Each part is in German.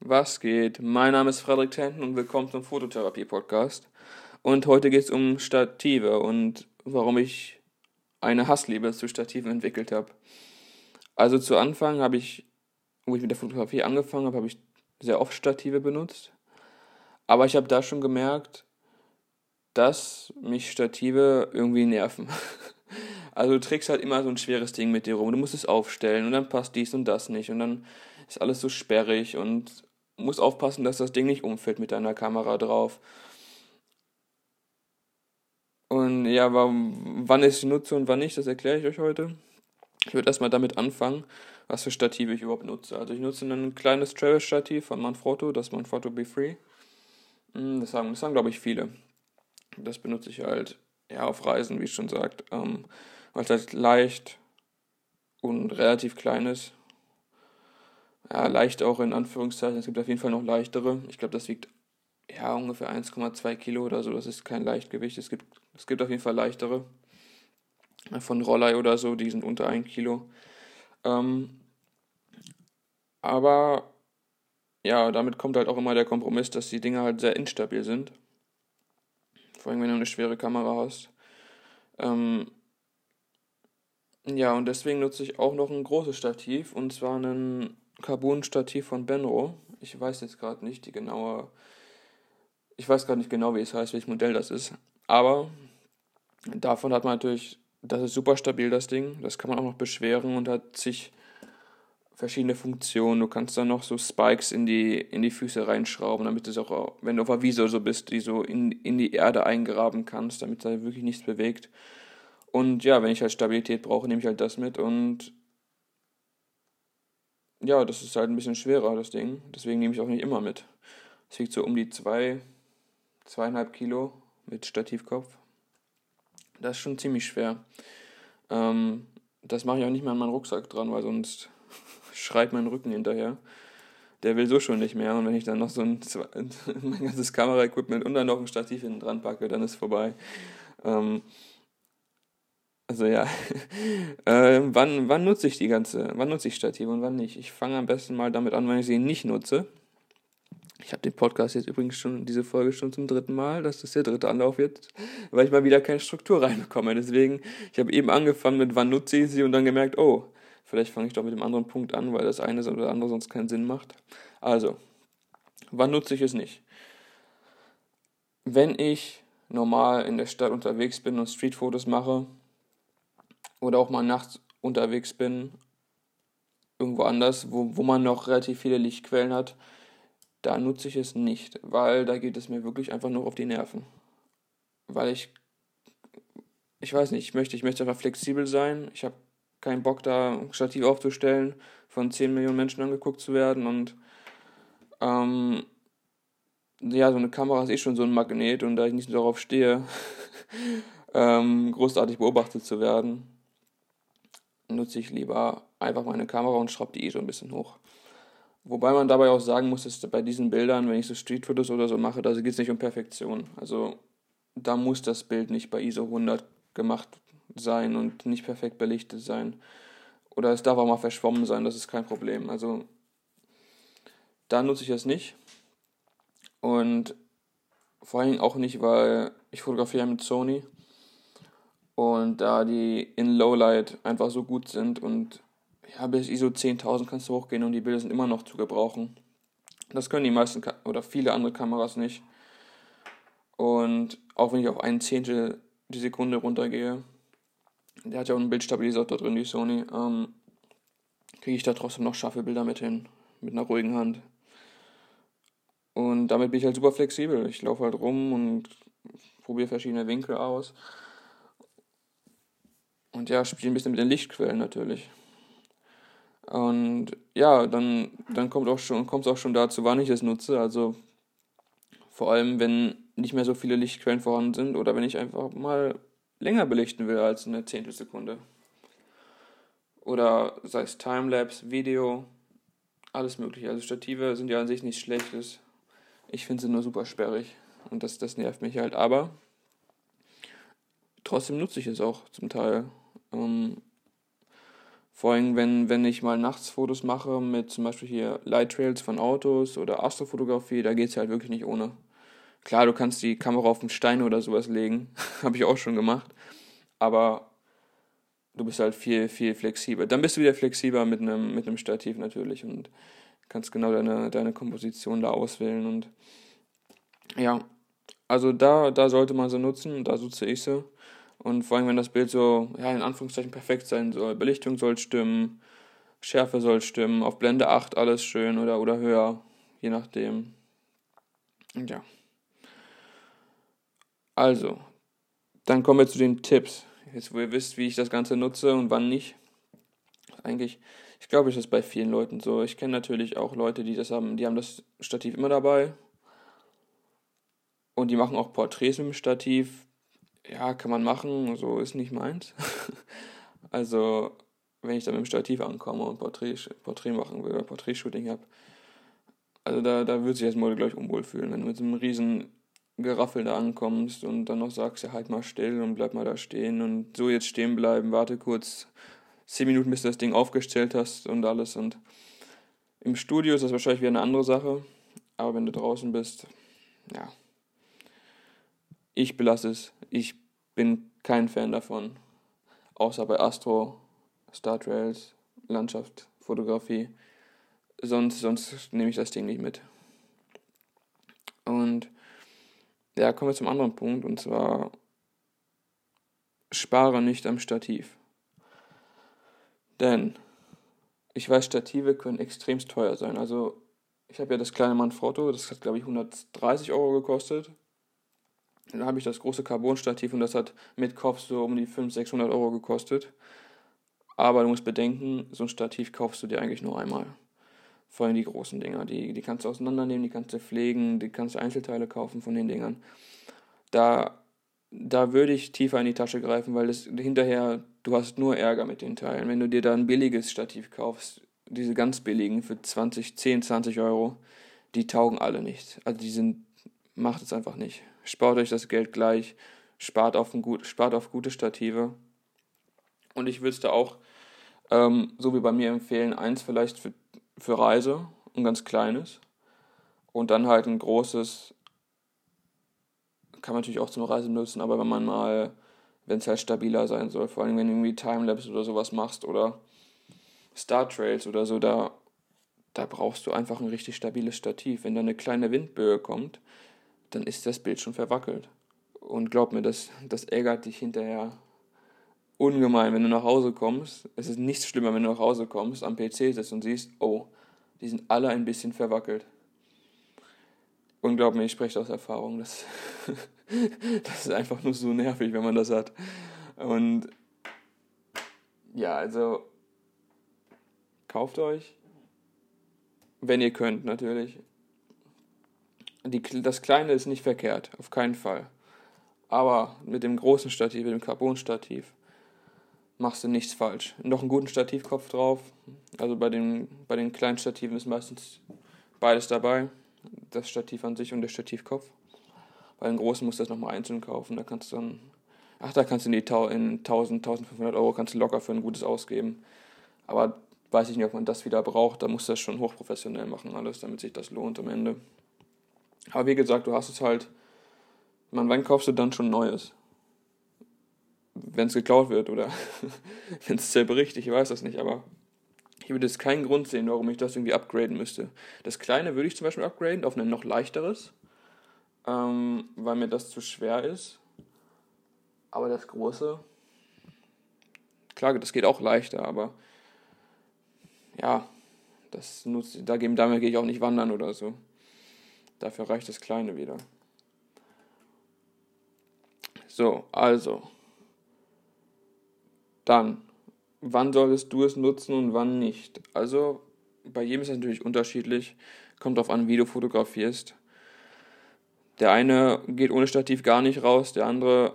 Was geht? Mein Name ist Frederik Tenten und willkommen zum Fototherapie-Podcast. Und heute geht es um Stative und warum ich eine Hassliebe zu Stativen entwickelt habe. Also zu Anfang habe ich, wo ich mit der Fotografie angefangen habe, habe ich sehr oft Stative benutzt. Aber ich habe da schon gemerkt, dass mich Stative irgendwie nerven. Also du trägst halt immer so ein schweres Ding mit dir rum. Du musst es aufstellen und dann passt dies und das nicht und dann ist alles so sperrig und musst aufpassen, dass das Ding nicht umfällt mit deiner Kamera drauf. Und ja, wann ich nutze und wann nicht, das erkläre ich euch heute. Ich würde erstmal damit anfangen, was für Stative ich überhaupt nutze. Also ich nutze ein kleines Travel-Stativ von Manfrotto, das Manfrotto Be Free. Hm, das sagen, das sagen glaube ich, viele. Das benutze ich halt ja, auf Reisen, wie es schon sagt, ähm, weil es halt leicht und relativ klein ist ja, leicht auch in Anführungszeichen. Es gibt auf jeden Fall noch leichtere. Ich glaube, das wiegt ja ungefähr 1,2 Kilo oder so. Das ist kein Leichtgewicht. Es gibt, es gibt auf jeden Fall leichtere. Von Rollei oder so, die sind unter 1 Kilo. Ähm, aber ja, damit kommt halt auch immer der Kompromiss, dass die Dinge halt sehr instabil sind. Vor allem, wenn du eine schwere Kamera hast. Ähm, ja, und deswegen nutze ich auch noch ein großes Stativ und zwar einen Carbon-Stativ von Benro. Ich weiß jetzt gerade nicht die genaue. Ich weiß gerade nicht genau, wie es heißt, welches Modell das ist. Aber davon hat man natürlich. Das ist super stabil, das Ding. Das kann man auch noch beschweren und hat sich verschiedene Funktionen. Du kannst dann noch so Spikes in die, in die Füße reinschrauben, damit es auch, wenn du auf der Wiese so bist, die so in, in die Erde eingraben kannst, damit da wirklich nichts bewegt. Und ja, wenn ich halt Stabilität brauche, nehme ich halt das mit und ja, das ist halt ein bisschen schwerer, das Ding. Deswegen nehme ich auch nicht immer mit. Es wiegt so um die zwei, zweieinhalb Kilo mit Stativkopf. Das ist schon ziemlich schwer. Ähm, das mache ich auch nicht mehr an meinen Rucksack dran, weil sonst schreit mein Rücken hinterher. Der will so schon nicht mehr. Und wenn ich dann noch so ein, mein ganzes Kameraequipment und dann noch ein Stativ hinten dran packe, dann ist vorbei. Ähm, also ja, äh, wann, wann nutze ich die ganze, wann nutze ich Stative und wann nicht? Ich fange am besten mal damit an, wenn ich sie nicht nutze. Ich habe den Podcast jetzt übrigens schon, diese Folge schon zum dritten Mal, dass das der dritte Anlauf wird, weil ich mal wieder keine Struktur reinbekomme. Deswegen, ich habe eben angefangen mit wann nutze ich sie und dann gemerkt, oh, vielleicht fange ich doch mit dem anderen Punkt an, weil das eine oder andere sonst keinen Sinn macht. Also, wann nutze ich es nicht? Wenn ich normal in der Stadt unterwegs bin und Streetfotos mache, oder auch mal nachts unterwegs bin, irgendwo anders, wo, wo man noch relativ viele Lichtquellen hat, da nutze ich es nicht, weil da geht es mir wirklich einfach nur auf die Nerven. Weil ich, ich weiß nicht, ich möchte, ich möchte einfach flexibel sein. Ich habe keinen Bock, da ein Stativ aufzustellen, von 10 Millionen Menschen angeguckt zu werden und ähm, ja, so eine Kamera ist eh schon so ein Magnet und da ich nicht darauf stehe, ähm, großartig beobachtet zu werden, nutze ich lieber einfach meine Kamera und schraube die ISO ein bisschen hoch. Wobei man dabei auch sagen muss, dass bei diesen Bildern, wenn ich so Streetfotos oder so mache, da geht es nicht um Perfektion. Also da muss das Bild nicht bei ISO 100 gemacht sein und nicht perfekt belichtet sein. Oder es darf auch mal verschwommen sein, das ist kein Problem. Also da nutze ich es nicht. Und vor allem auch nicht, weil ich fotografiere mit Sony und da die in Lowlight einfach so gut sind und ja, bis ISO 10.000 kannst du hochgehen und die Bilder sind immer noch zu gebrauchen. Das können die meisten oder viele andere Kameras nicht. Und auch wenn ich auf ein Zehntel die Sekunde runtergehe, der hat ja auch einen Bildstabilisator drin, die Sony, ähm, kriege ich da trotzdem noch scharfe Bilder mit hin, mit einer ruhigen Hand. Und damit bin ich halt super flexibel. Ich laufe halt rum und probiere verschiedene Winkel aus. Und ja, spiele ein bisschen mit den Lichtquellen natürlich. Und ja, dann, dann kommt auch schon, kommt es auch schon dazu, wann ich es nutze. Also vor allem, wenn nicht mehr so viele Lichtquellen vorhanden sind oder wenn ich einfach mal länger belichten will als eine Zehntelsekunde. Oder sei es Timelapse, Video, alles mögliche. Also Stative sind ja an sich nichts Schlechtes. Ich finde sie nur super sperrig und das, das nervt mich halt. Aber trotzdem nutze ich es auch zum Teil. Ähm, Vor allem, wenn, wenn ich mal nachts Fotos mache mit zum Beispiel hier Light Trails von Autos oder Astrofotografie, da geht es halt wirklich nicht ohne. Klar, du kannst die Kamera auf einen Stein oder sowas legen, habe ich auch schon gemacht, aber du bist halt viel, viel flexibler. Dann bist du wieder flexibler mit einem, mit Stativ natürlich und kannst genau deine, deine Komposition da auswählen und ja, also da, da sollte man sie nutzen, da nutze ich sie. Und vor allem, wenn das Bild so, ja, in Anführungszeichen perfekt sein soll, Belichtung soll stimmen, Schärfe soll stimmen, auf Blende 8 alles schön oder, oder höher, je nachdem. Und ja. Also, dann kommen wir zu den Tipps. Jetzt, wo ihr wisst, wie ich das Ganze nutze und wann nicht. Eigentlich, ich glaube, ist das bei vielen Leuten so. Ich kenne natürlich auch Leute, die das haben, die haben das Stativ immer dabei. Und die machen auch Porträts mit dem Stativ ja, kann man machen, so ist nicht meins. also, wenn ich da mit dem Stativ ankomme und Porträt, machen will, Porträtshooting habe, also da, da würde sich das Model gleich unwohl fühlen, wenn du mit so einem riesen Geraffel da ankommst und dann noch sagst, ja, halt mal still und bleib mal da stehen und so jetzt stehen bleiben, warte kurz, zehn Minuten, bis du das Ding aufgestellt hast und alles. Und im Studio ist das wahrscheinlich wieder eine andere Sache, aber wenn du draußen bist, ja, ich belasse es. Ich bin kein Fan davon. Außer bei Astro, Star Trails, Landschaft, Fotografie. Sonst, sonst nehme ich das Ding nicht mit. Und ja, kommen wir zum anderen Punkt und zwar spare nicht am Stativ. Denn ich weiß, Stative können extremst teuer sein. Also ich habe ja das kleine Manfrotto, das hat glaube ich 130 Euro gekostet. Dann habe ich das große Carbon-Stativ und das hat mit Kopf so um die 500, 600 Euro gekostet. Aber du musst bedenken, so ein Stativ kaufst du dir eigentlich nur einmal. Vor allem die großen Dinger. Die, die kannst du auseinandernehmen, die kannst du pflegen, die kannst du Einzelteile kaufen von den Dingern. Da, da würde ich tiefer in die Tasche greifen, weil das hinterher, du hast nur Ärger mit den Teilen. Wenn du dir da ein billiges Stativ kaufst, diese ganz billigen für 20, 10, 20 Euro, die taugen alle nicht. Also die sind, macht es einfach nicht spart euch das Geld gleich, spart auf, ein gut, spart auf gute Stative. Und ich würde es da auch, ähm, so wie bei mir empfehlen, eins vielleicht für, für Reise, ein ganz kleines. Und dann halt ein großes, kann man natürlich auch zum Reisen nutzen, aber wenn man mal, wenn es halt stabiler sein soll, vor allem wenn du irgendwie Timelapse oder sowas machst oder Star Trails oder so, da, da brauchst du einfach ein richtig stabiles Stativ. Wenn da eine kleine Windböe kommt, dann ist das Bild schon verwackelt. Und glaub mir, das, das ärgert dich hinterher ungemein, wenn du nach Hause kommst. Es ist nichts schlimmer, wenn du nach Hause kommst, am PC sitzt und siehst, oh, die sind alle ein bisschen verwackelt. Und glaub mir, ich spreche aus Erfahrung. Das, das ist einfach nur so nervig, wenn man das hat. Und ja, also kauft euch, wenn ihr könnt natürlich, die, das kleine ist nicht verkehrt, auf keinen Fall. Aber mit dem großen Stativ, mit dem Carbon-Stativ, machst du nichts falsch. Noch einen guten Stativkopf drauf. Also bei den, bei den kleinen Stativen ist meistens beides dabei. Das Stativ an sich und der Stativkopf. Bei den großen musst du das nochmal einzeln kaufen. Da kannst du dann, ach, da kannst du in die in 1000, 1500 Euro kannst du locker für ein gutes ausgeben. Aber weiß ich nicht, ob man das wieder braucht. Da musst du das schon hochprofessionell machen, alles, damit sich das lohnt am Ende. Aber wie gesagt, du hast es halt. Man, wann kaufst du dann schon Neues? Wenn es geklaut wird oder wenn es selber richtig, ich weiß das nicht, aber ich würde jetzt keinen Grund sehen, warum ich das irgendwie upgraden müsste. Das kleine würde ich zum Beispiel upgraden auf ein noch leichteres, ähm, weil mir das zu schwer ist. Aber das große, klar, das geht auch leichter, aber ja, das nutzt, da damit gehe ich auch nicht wandern oder so. Dafür reicht das kleine wieder. So, also. Dann, wann solltest du es nutzen und wann nicht? Also, bei jedem ist es natürlich unterschiedlich. Kommt darauf an, wie du fotografierst. Der eine geht ohne Stativ gar nicht raus, der andere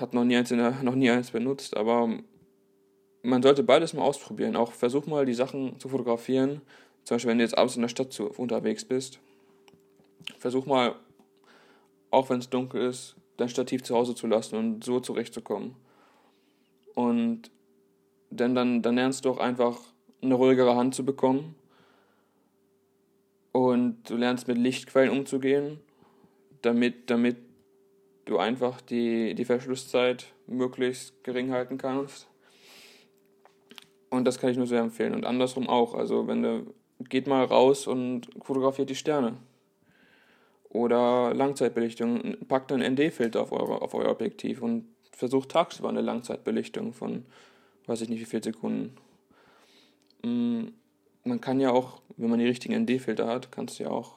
hat noch nie eins, der, noch nie eins benutzt, aber man sollte beides mal ausprobieren. Auch versuch mal die Sachen zu fotografieren. Zum Beispiel, wenn du jetzt abends in der Stadt zu, unterwegs bist versuch mal, auch wenn es dunkel ist, dein Stativ zu Hause zu lassen und so zurechtzukommen. Und denn dann, dann lernst du auch einfach eine ruhigere Hand zu bekommen und du lernst mit Lichtquellen umzugehen, damit, damit du einfach die, die Verschlusszeit möglichst gering halten kannst. Und das kann ich nur sehr empfehlen. Und andersrum auch. Also wenn du geht mal raus und fotografiert die Sterne. Oder Langzeitbelichtung. Packt einen ND-Filter auf, auf euer Objektiv und versucht tagsüber eine Langzeitbelichtung von, weiß ich nicht wie viele Sekunden. Mm, man kann ja auch, wenn man die richtigen ND-Filter hat, kannst du ja auch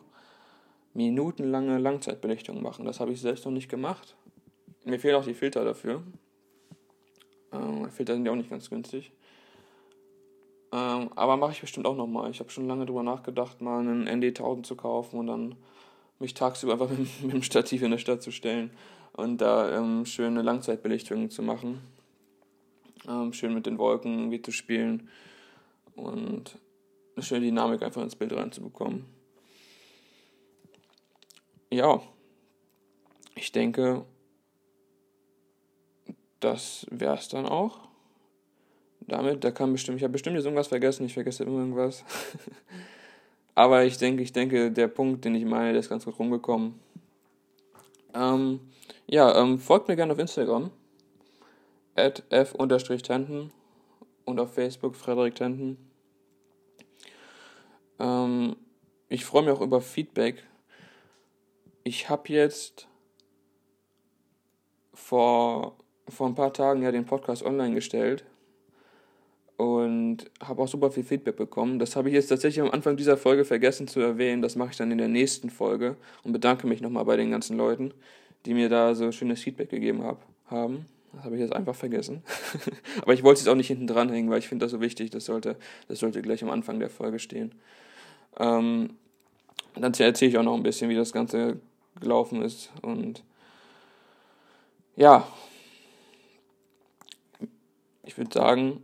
minutenlange Langzeitbelichtung machen. Das habe ich selbst noch nicht gemacht. Mir fehlen auch die Filter dafür. Ähm, Filter sind ja auch nicht ganz günstig. Ähm, aber mache ich bestimmt auch nochmal. Ich habe schon lange darüber nachgedacht, mal einen ND1000 zu kaufen und dann mich tagsüber einfach mit, mit dem Stativ in der Stadt zu stellen und da ähm, schöne Langzeitbelichtungen zu machen. Ähm, schön mit den Wolken wie zu spielen und eine schöne Dynamik einfach ins Bild reinzubekommen. Ja, ich denke, das wäre es dann auch. Damit, da kann bestimmt, ich habe bestimmt jetzt irgendwas vergessen, ich vergesse immer irgendwas. Aber ich denke, ich denke, der Punkt, den ich meine, der ist ganz gut rumgekommen. Ähm, ja, ähm, folgt mir gerne auf Instagram. At f-tenten und auf Facebook Frederik Tenten. Ähm, ich freue mich auch über Feedback. Ich habe jetzt vor, vor ein paar Tagen ja den Podcast online gestellt habe auch super viel Feedback bekommen. Das habe ich jetzt tatsächlich am Anfang dieser Folge vergessen zu erwähnen. Das mache ich dann in der nächsten Folge und bedanke mich nochmal bei den ganzen Leuten, die mir da so schönes Feedback gegeben hab, haben. Das habe ich jetzt einfach vergessen. Aber ich wollte es auch nicht hinten dranhängen, weil ich finde das so wichtig. Das sollte, das sollte gleich am Anfang der Folge stehen. Ähm, dann erzähle ich auch noch ein bisschen, wie das Ganze gelaufen ist. Und ja, ich würde sagen,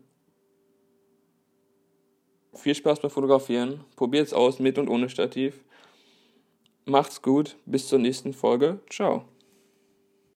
viel Spaß beim Fotografieren. Probiert es aus mit und ohne Stativ. Macht's gut. Bis zur nächsten Folge. Ciao.